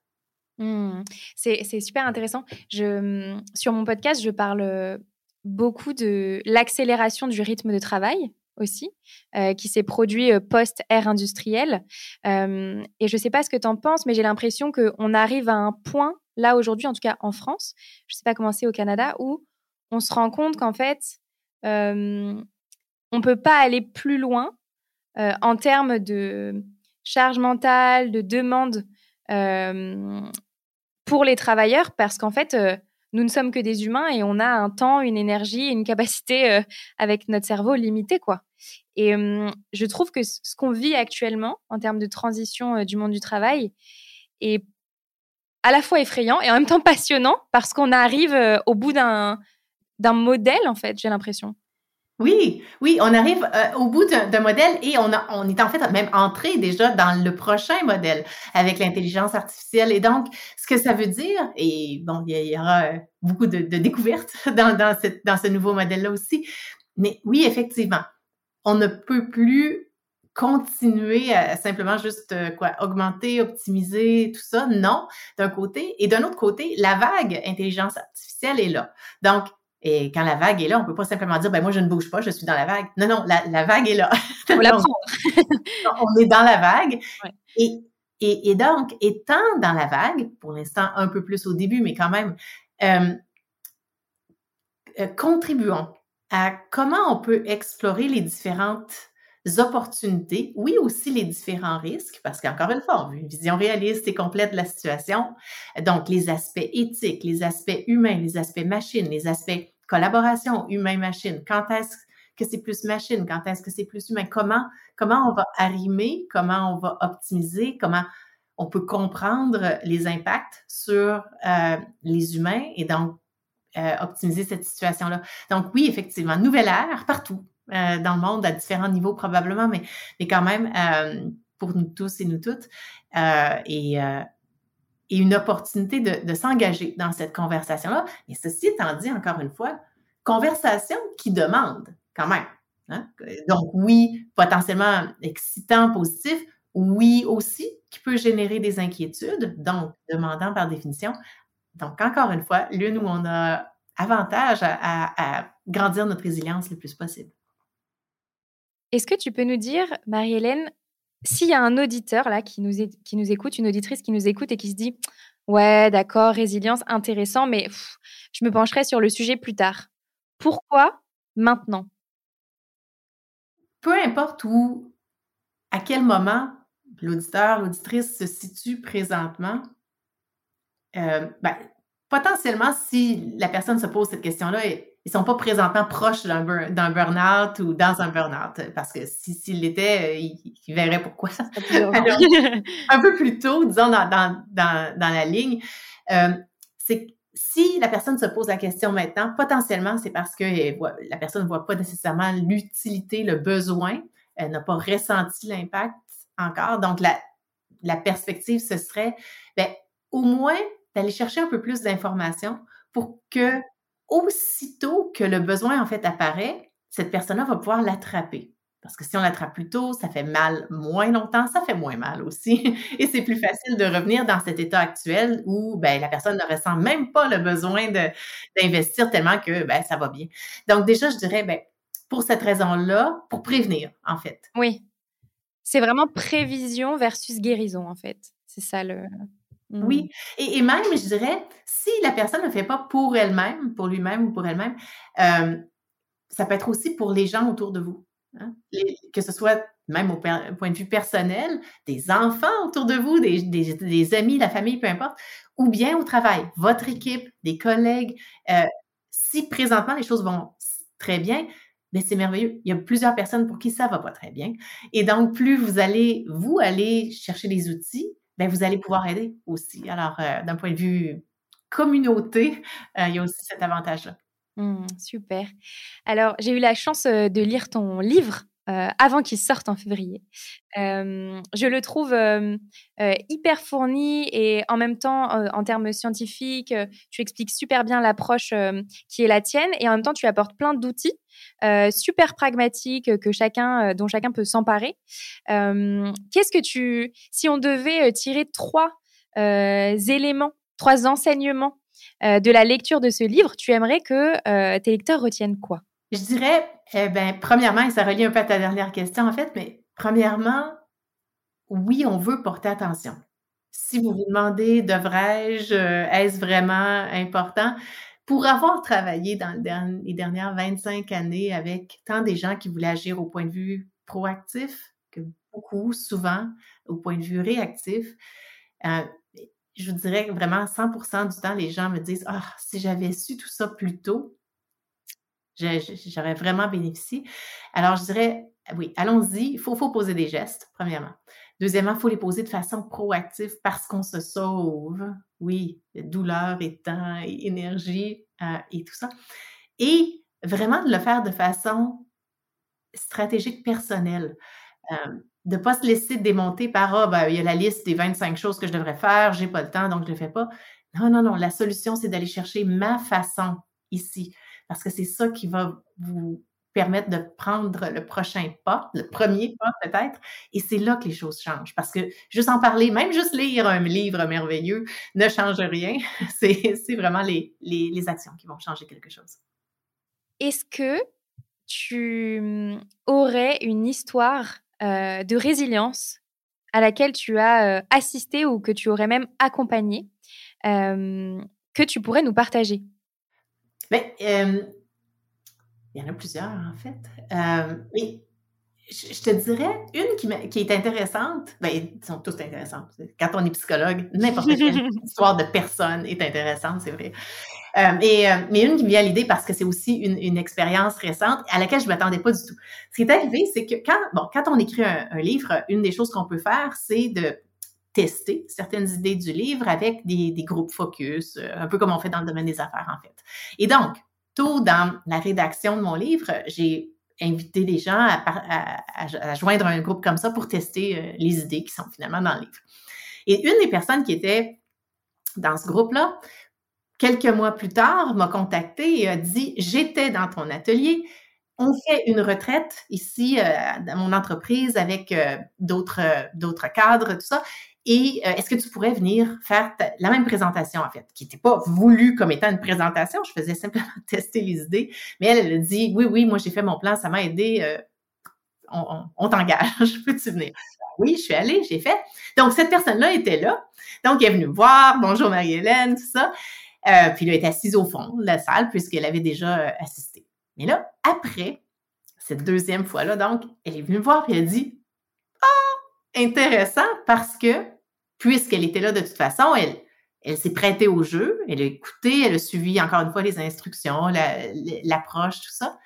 Mmh. C'est super intéressant. Je, sur mon podcast, je parle beaucoup de l'accélération du rythme de travail aussi, euh, qui s'est produit euh, post-ère industrielle. et je ne sais pas ce que tu en penses, mais j'ai l'impression qu'on arrive à un point là aujourd'hui, en tout cas en France, je ne sais pas comment c'est au Canada, où on se rend compte qu'en fait, euh, on ne peut pas aller plus loin euh, en termes de charge mentale, de demande euh, pour les travailleurs, parce qu'en fait, nous ne sommes que des humains et on a un temps, une énergie, une capacité avec notre cerveau limitée, quoi. Et je trouve que ce qu'on vit actuellement en termes de transition du monde du travail est à la fois effrayant et en même temps passionnant parce qu'on arrive euh, au bout d'un modèle en fait, j'ai l'impression. Oui, oui, on arrive euh, au bout d'un modèle et on, a, on est en fait même entré déjà dans le prochain modèle avec l'intelligence artificielle. Et donc, ce que ça veut dire, et bon, il y, aura euh, beaucoup de, de découvertes dans, dans, cette, dans ce nouveau modèle-là aussi, mais oui, effectivement, on ne peut plus continuer à simplement juste euh, quoi augmenter, optimiser tout ça. Non, d'un côté. Et d'un autre côté, la vague intelligence artificielle est là. Donc, et quand la vague est là, on peut pas simplement dire, ben moi, je ne bouge pas, je suis dans la vague. Non, non, la, vague est là. La on est dans la vague. Et, et, et, donc, étant dans la vague, pour l'instant un peu plus au début, mais quand même, euh, euh, contribuons à comment on peut explorer les différentes opportunités, oui aussi les différents risques, parce qu'encore une fois, on veut une vision réaliste et complète de la situation. Donc, les aspects éthiques, les aspects humains, les aspects machines, les aspects collaboration humain-machine. Quand est-ce que c'est plus machine, quand est-ce que c'est plus humain, comment, comment on va arrimer, comment on va optimiser, comment on peut comprendre les impacts sur euh, les humains et donc euh, optimiser cette situation-là? Donc oui, effectivement, nouvelle ère partout euh, dans le monde à différents niveaux probablement, mais, mais quand même pour nous tous et nous toutes. et et une opportunité de, s'engager dans cette conversation-là. Et ceci étant dit, encore une fois, conversation qui demande quand même. Hein. Donc oui, potentiellement excitant, positif, oui aussi, qui peut générer des inquiétudes, donc demandant par définition. Donc encore une fois, l'une où on a avantage à grandir notre résilience le plus possible. Est-ce que tu peux nous dire, Marie-Hélène, s'il y a un auditeur là qui nous, qui nous écoute, une auditrice qui nous écoute et qui se dit Ouais, d'accord, résilience, intéressant, mais je me pencherai sur le sujet plus tard. Pourquoi maintenant Peu importe où, à quel moment l'auditeur, l'auditrice se situe présentement, euh, ben, potentiellement, si la personne se pose cette question-là, ils sont pas présentement proches d'un burn-out ou dans un burn-out. Parce que s'ils l'étaient, euh, ils, verraient pourquoi. un peu plus tôt, disons, dans, dans, dans, dans la ligne, euh, c'est si la personne se pose la question maintenant, potentiellement, c'est parce que la personne ne voit pas nécessairement l'utilité, le besoin, elle n'a pas ressenti l'impact encore. Donc, la, la perspective, ce serait, ben, au moins, d'aller chercher un peu plus d'informations pour que aussitôt que le besoin, en fait, apparaît, cette personne-là va pouvoir l'attraper. Parce que si on l'attrape plus tôt, ça fait mal moins longtemps, ça fait moins mal aussi. Et c'est plus facile de revenir dans cet état actuel où ben, la personne ne ressent même pas le besoin d'investir tellement que ben, ça va bien. Donc déjà, je dirais, ben, pour cette raison-là, pour prévenir, en fait. Oui. C'est vraiment prévision versus guérison, en fait. C'est ça le. Oui. Mmh. Et, même, je dirais, si la personne ne fait pas pour elle-même, pour lui-même ou pour elle-même, ça peut être aussi pour les gens autour de vous. Hein. que ce soit même au point de vue personnel, des enfants autour de vous, des, des, amis, la famille, peu importe, ou bien au travail, votre équipe, des collègues. Euh, si présentement les choses vont très bien, ben c'est merveilleux. Il y a plusieurs personnes pour qui ça va pas très bien. Et donc, plus vous allez, vous, aller chercher des outils, ben vous allez pouvoir aider aussi. Alors, euh, d'un point de vue communauté, euh, il y a aussi cet avantage-là. Mmh, super. Alors, j'ai eu la chance de lire ton livre avant qu'il sorte en février. je le trouve hyper fourni et en même temps, en termes scientifiques, tu expliques super bien l'approche qui est la tienne et en même temps, tu apportes plein d'outils super pragmatiques que chacun, dont chacun peut s'emparer. Qu'est-ce que tu, si on devait tirer trois éléments, trois enseignements euh, de la lecture de ce livre, tu aimerais que euh, tes lecteurs retiennent quoi? Je dirais, eh ben, premièrement, et ça relie un peu à ta dernière question en fait, mais premièrement, oui, on veut porter attention. Si vous vous demandez, devrais-je, euh, est-ce vraiment important? Pour avoir travaillé dans les dernières 25 années avec tant des gens qui voulaient agir au point de vue proactif que beaucoup, souvent, au point de vue réactif, je vous dirais vraiment 100% du temps, les gens me disent Ah, si j'avais su tout ça plus tôt, j'aurais vraiment bénéficié. Alors, je dirais oui, allons-y. Il faut, faut, poser des gestes, premièrement. Deuxièmement, il faut les poser de façon proactive parce qu'on se sauve. Oui, douleur et temps et énergie euh, et tout ça. Et vraiment de le faire de façon stratégique personnelle. Euh, de ne pas se laisser démonter par Ah, ben, il y a la liste des 25 choses que je devrais faire, j'ai pas le temps, donc je ne le fais pas. Non, non, non. La solution, c'est d'aller chercher ma façon ici. Parce que c'est ça qui va vous permettre de prendre le prochain pas, le premier pas peut-être. Et c'est là que les choses changent. Parce que juste en parler, même juste lire un livre merveilleux ne change rien. C'est vraiment les, actions qui vont changer quelque chose. Est-ce que tu mmh, aurais une histoire euh, de résilience à laquelle tu as euh, assisté ou que tu aurais même accompagné, euh, que tu pourrais nous partager? Mais, il y en a plusieurs, en fait. mais je, te dirais une qui, qui est intéressante. Ben, ils sont toutes intéressantes. Quand on est psychologue, n'importe quelle histoire de personne est intéressante, c'est vrai. Euh, mais, euh, mais une qui me vient à l'idée parce que c'est aussi une, une expérience récente à laquelle je ne m'attendais pas du tout. Ce qui est arrivé, c'est que quand, bon, quand on écrit un, un livre, une des choses qu'on peut faire, c'est de tester certaines idées du livre avec des, groupes focus, euh, un peu comme on fait dans le domaine des affaires, en fait. Et donc, tôt dans la rédaction de mon livre, j'ai invité des gens à, joindre un groupe comme ça pour tester les idées qui sont finalement dans le livre. Et une des personnes qui était dans ce groupe-là, quelques mois plus tard, m'a contacté et a dit J'étais dans ton atelier. On fait une retraite ici euh, dans mon entreprise avec euh, euh, d'autres cadres, tout ça. Et est-ce que tu pourrais venir faire la même présentation, en fait, qui n'était pas voulue comme étant une présentation, je faisais simplement tester les idées. Mais elle, elle a dit, oui, oui, moi j'ai fait mon plan, ça m'a aidé, on, on, on t'engage, peux-tu venir? Oui, je suis allée, j'ai fait. Donc, cette personne-là était là. Donc, elle est venue me voir, bonjour Marie-Hélène, tout ça. Euh, puis elle est assise au fond de la salle puisqu'elle avait déjà euh, assisté. Mais là, après, cette deuxième fois-là, donc, elle est venue me voir et elle a dit Ah, intéressant parce que, puisqu'elle était là de toute façon, elle, s'est prêtée au jeu, elle a écouté, elle a suivi encore une fois les instructions, l'approche, tout ça.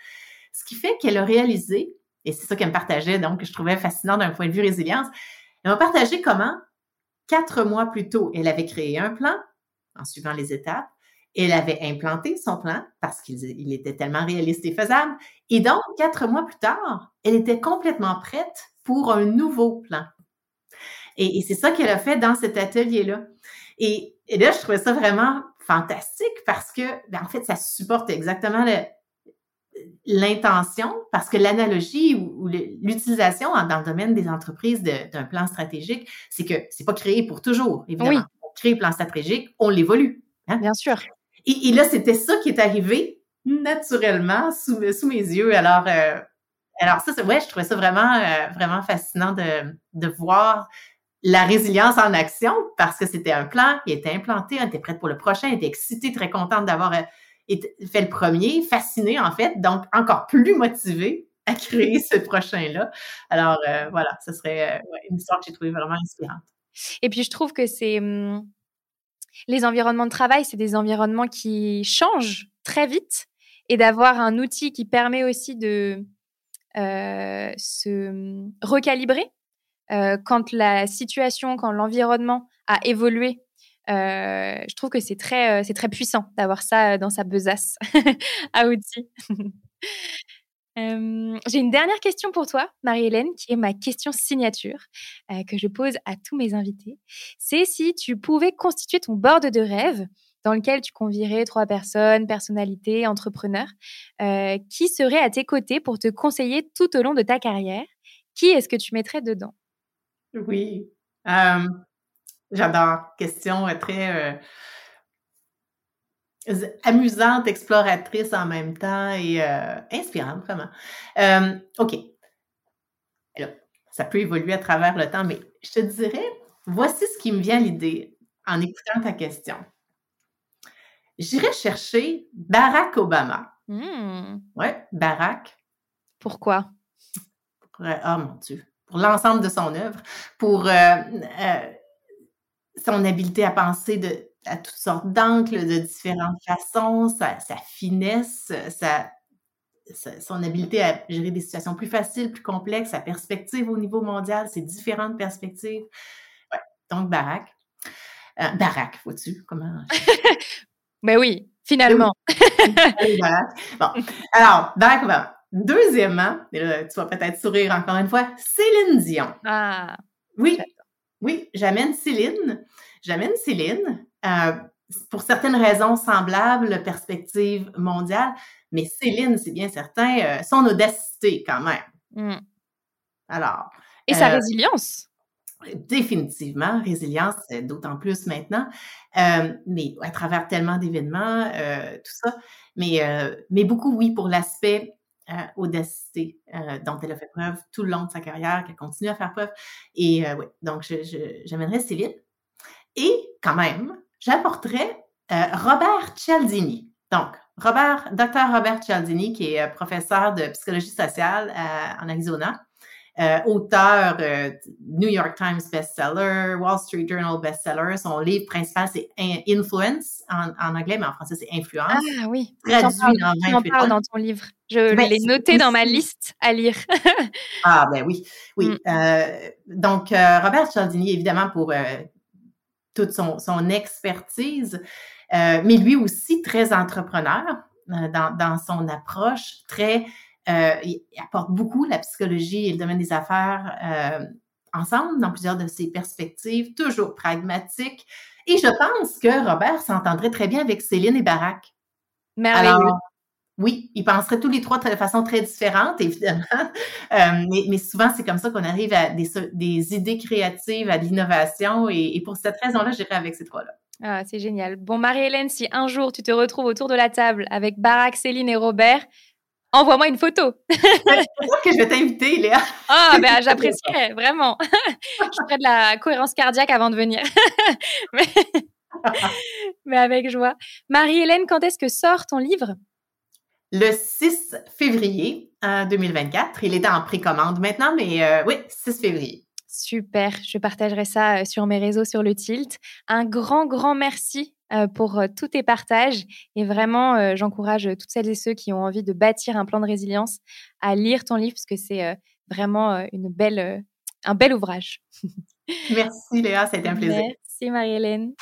Ce qui fait qu'elle a réalisé, et c'est ça qu'elle me partageait, donc que je trouvais fascinant d'un point de vue résilience, elle m'a partagé comment, quatre mois plus tôt, elle avait créé un plan, en suivant les étapes. Elle avait implanté son plan parce qu'il était tellement réaliste et faisable. Et donc, quatre mois plus tard, elle était complètement prête pour un nouveau plan. Et, c'est ça qu'elle a fait dans cet atelier-là. Et, là, je trouvais ça vraiment fantastique parce que, ben, en fait, ça supporte exactement l'intention, parce que l'analogie ou, l'utilisation dans le domaine des entreprises d'un plan stratégique, c'est que c'est pas créé pour toujours, évidemment crée le plan stratégique, on l'évolue. Hein? Bien sûr. Et, là, c'était ça qui est arrivé naturellement sous, sous mes yeux. Alors, euh, alors ça, ouais, je trouvais ça vraiment, euh, vraiment fascinant de, de voir la résilience en action parce que c'était un plan, il était implanté, on était prête pour le prochain, elle était excitée, très contente d'avoir euh, fait le premier, fascinée en fait, donc encore plus motivée à créer ce prochain-là. Alors voilà, ce serait une histoire que j'ai trouvée vraiment inspirante. Et puis je trouve que c'est mmh, les environnements de travail, c'est des environnements qui changent très vite et d'avoir un outil qui permet aussi de euh, se mmh, recalibrer euh, quand la situation, quand l'environnement a évolué. Euh, je trouve que c'est très, c'est très puissant d'avoir ça dans sa besace à outils. J'ai une dernière question pour toi, Marie-Hélène, qui est ma question signature euh, que je pose à tous mes invités. C'est si tu pouvais constituer ton board de rêve dans lequel tu convierais trois personnes, personnalités, entrepreneurs, euh, qui seraient à tes côtés pour te conseiller tout au long de ta carrière. Qui est-ce que tu mettrais dedans? Oui, j'adore. Question très amusante, exploratrice en même temps et euh, inspirante, vraiment. Euh, OK. Alors, ça peut évoluer à travers le temps, mais je te dirais, voici ce qui me vient à l'idée en écoutant ta question. J'irais chercher Barack Obama. Mmh. Oui, Barack. Pourquoi? Pour, euh, oh mon Dieu. Pour l'ensemble de son œuvre, pour son habileté à penser de à toutes sortes d'angles, de différentes façons, sa, finesse, sa, son habileté à gérer des situations plus faciles, plus complexes, sa perspective au niveau mondial, ses différentes perspectives. Ouais, donc, Barack. Euh, Barack, vois-tu? Comment? ben oui, finalement. Bon, alors, Barack Obama. Deuxièmement, tu vas peut-être sourire encore une fois, Céline Dion. Ah. Oui, oui, j'amène Céline. J'amène Céline euh, pour certaines raisons semblables, perspective mondiale, mais Céline, c'est bien certain, euh, son audacité quand même. Mmh. Alors. Et sa euh, résilience? Définitivement, résilience, d'autant plus maintenant, mais à travers tellement d'événements, tout ça. Mais, mais beaucoup, oui, pour l'aspect audacité dont elle a fait preuve tout le long de sa carrière, qu'elle continue à faire preuve. Et oui, donc j'amènerais Céline. Et quand même, j'apporterai euh, Robert Cialdini. Donc, Robert, docteur Robert Cialdini, qui est euh, professeur de psychologie sociale euh, en Arizona, euh, auteur euh, New York Times bestseller, Wall Street Journal bestseller. Son livre principal, c'est Influence en, anglais, mais en français, c'est Influence. Ah oui, traduit en 28 parles dans ton livre. Je ben, l'ai noté dans ma liste à lire. ah ben oui, oui. Mm. Euh, donc, Robert Cialdini, évidemment, pour toute son, son expertise, mais lui aussi très entrepreneur dans, dans son approche, très euh, il apporte beaucoup la psychologie et le domaine des affaires euh, ensemble dans plusieurs de ses perspectives, toujours pragmatiques. Et je pense que Robert s'entendrait très bien avec Céline et Barack. Merveilleux. oui, ils penseraient tous les trois de façon très différente, évidemment. Euh, mais, souvent, c'est comme ça qu'on arrive à des, idées créatives, à l'innovation. Et, et, pour cette raison-là, j'irai avec ces trois-là. Ah, c'est génial. Bon, Marie-Hélène, si un jour tu te retrouves autour de la table avec Barack, Céline et Robert, envoie-moi une photo. que je vais t'inviter, Léa. Ah, ben j'apprécierais, vraiment. je ferai de la cohérence cardiaque avant de venir. mais... avec joie. Marie-Hélène, quand est-ce que sort ton livre? Le 6 février 2024. Il est en précommande maintenant, mais euh, oui, 6 février. Super, je partagerai ça euh, sur mes réseaux sur le Tilt. Un grand, grand merci euh, pour euh, tous tes partages. Et vraiment, euh, j'encourage toutes celles et ceux qui ont envie de bâtir un plan de résilience à lire ton livre parce que c'est vraiment une belle, un bel ouvrage. Merci Léa, c'était un plaisir. Merci Marie-Hélène.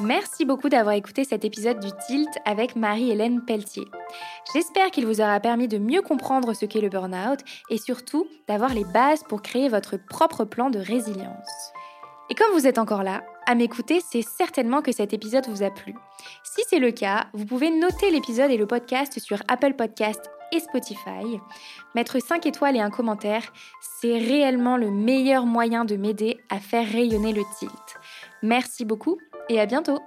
Merci beaucoup d'avoir écouté cet épisode du Tilt avec Marie-Hélène Pelletier. J'espère qu'il vous aura permis de mieux comprendre ce qu'est le burn-out et surtout d'avoir les bases pour créer votre propre plan de résilience. Et comme vous êtes encore là, à m'écouter, c'est certainement que cet épisode vous a plu. Si c'est le cas, vous pouvez noter l'épisode et le podcast sur Apple Podcast et Spotify. Mettre 5 étoiles et un commentaire, c'est réellement le meilleur moyen de m'aider à faire rayonner le tilt. Merci beaucoup et à bientôt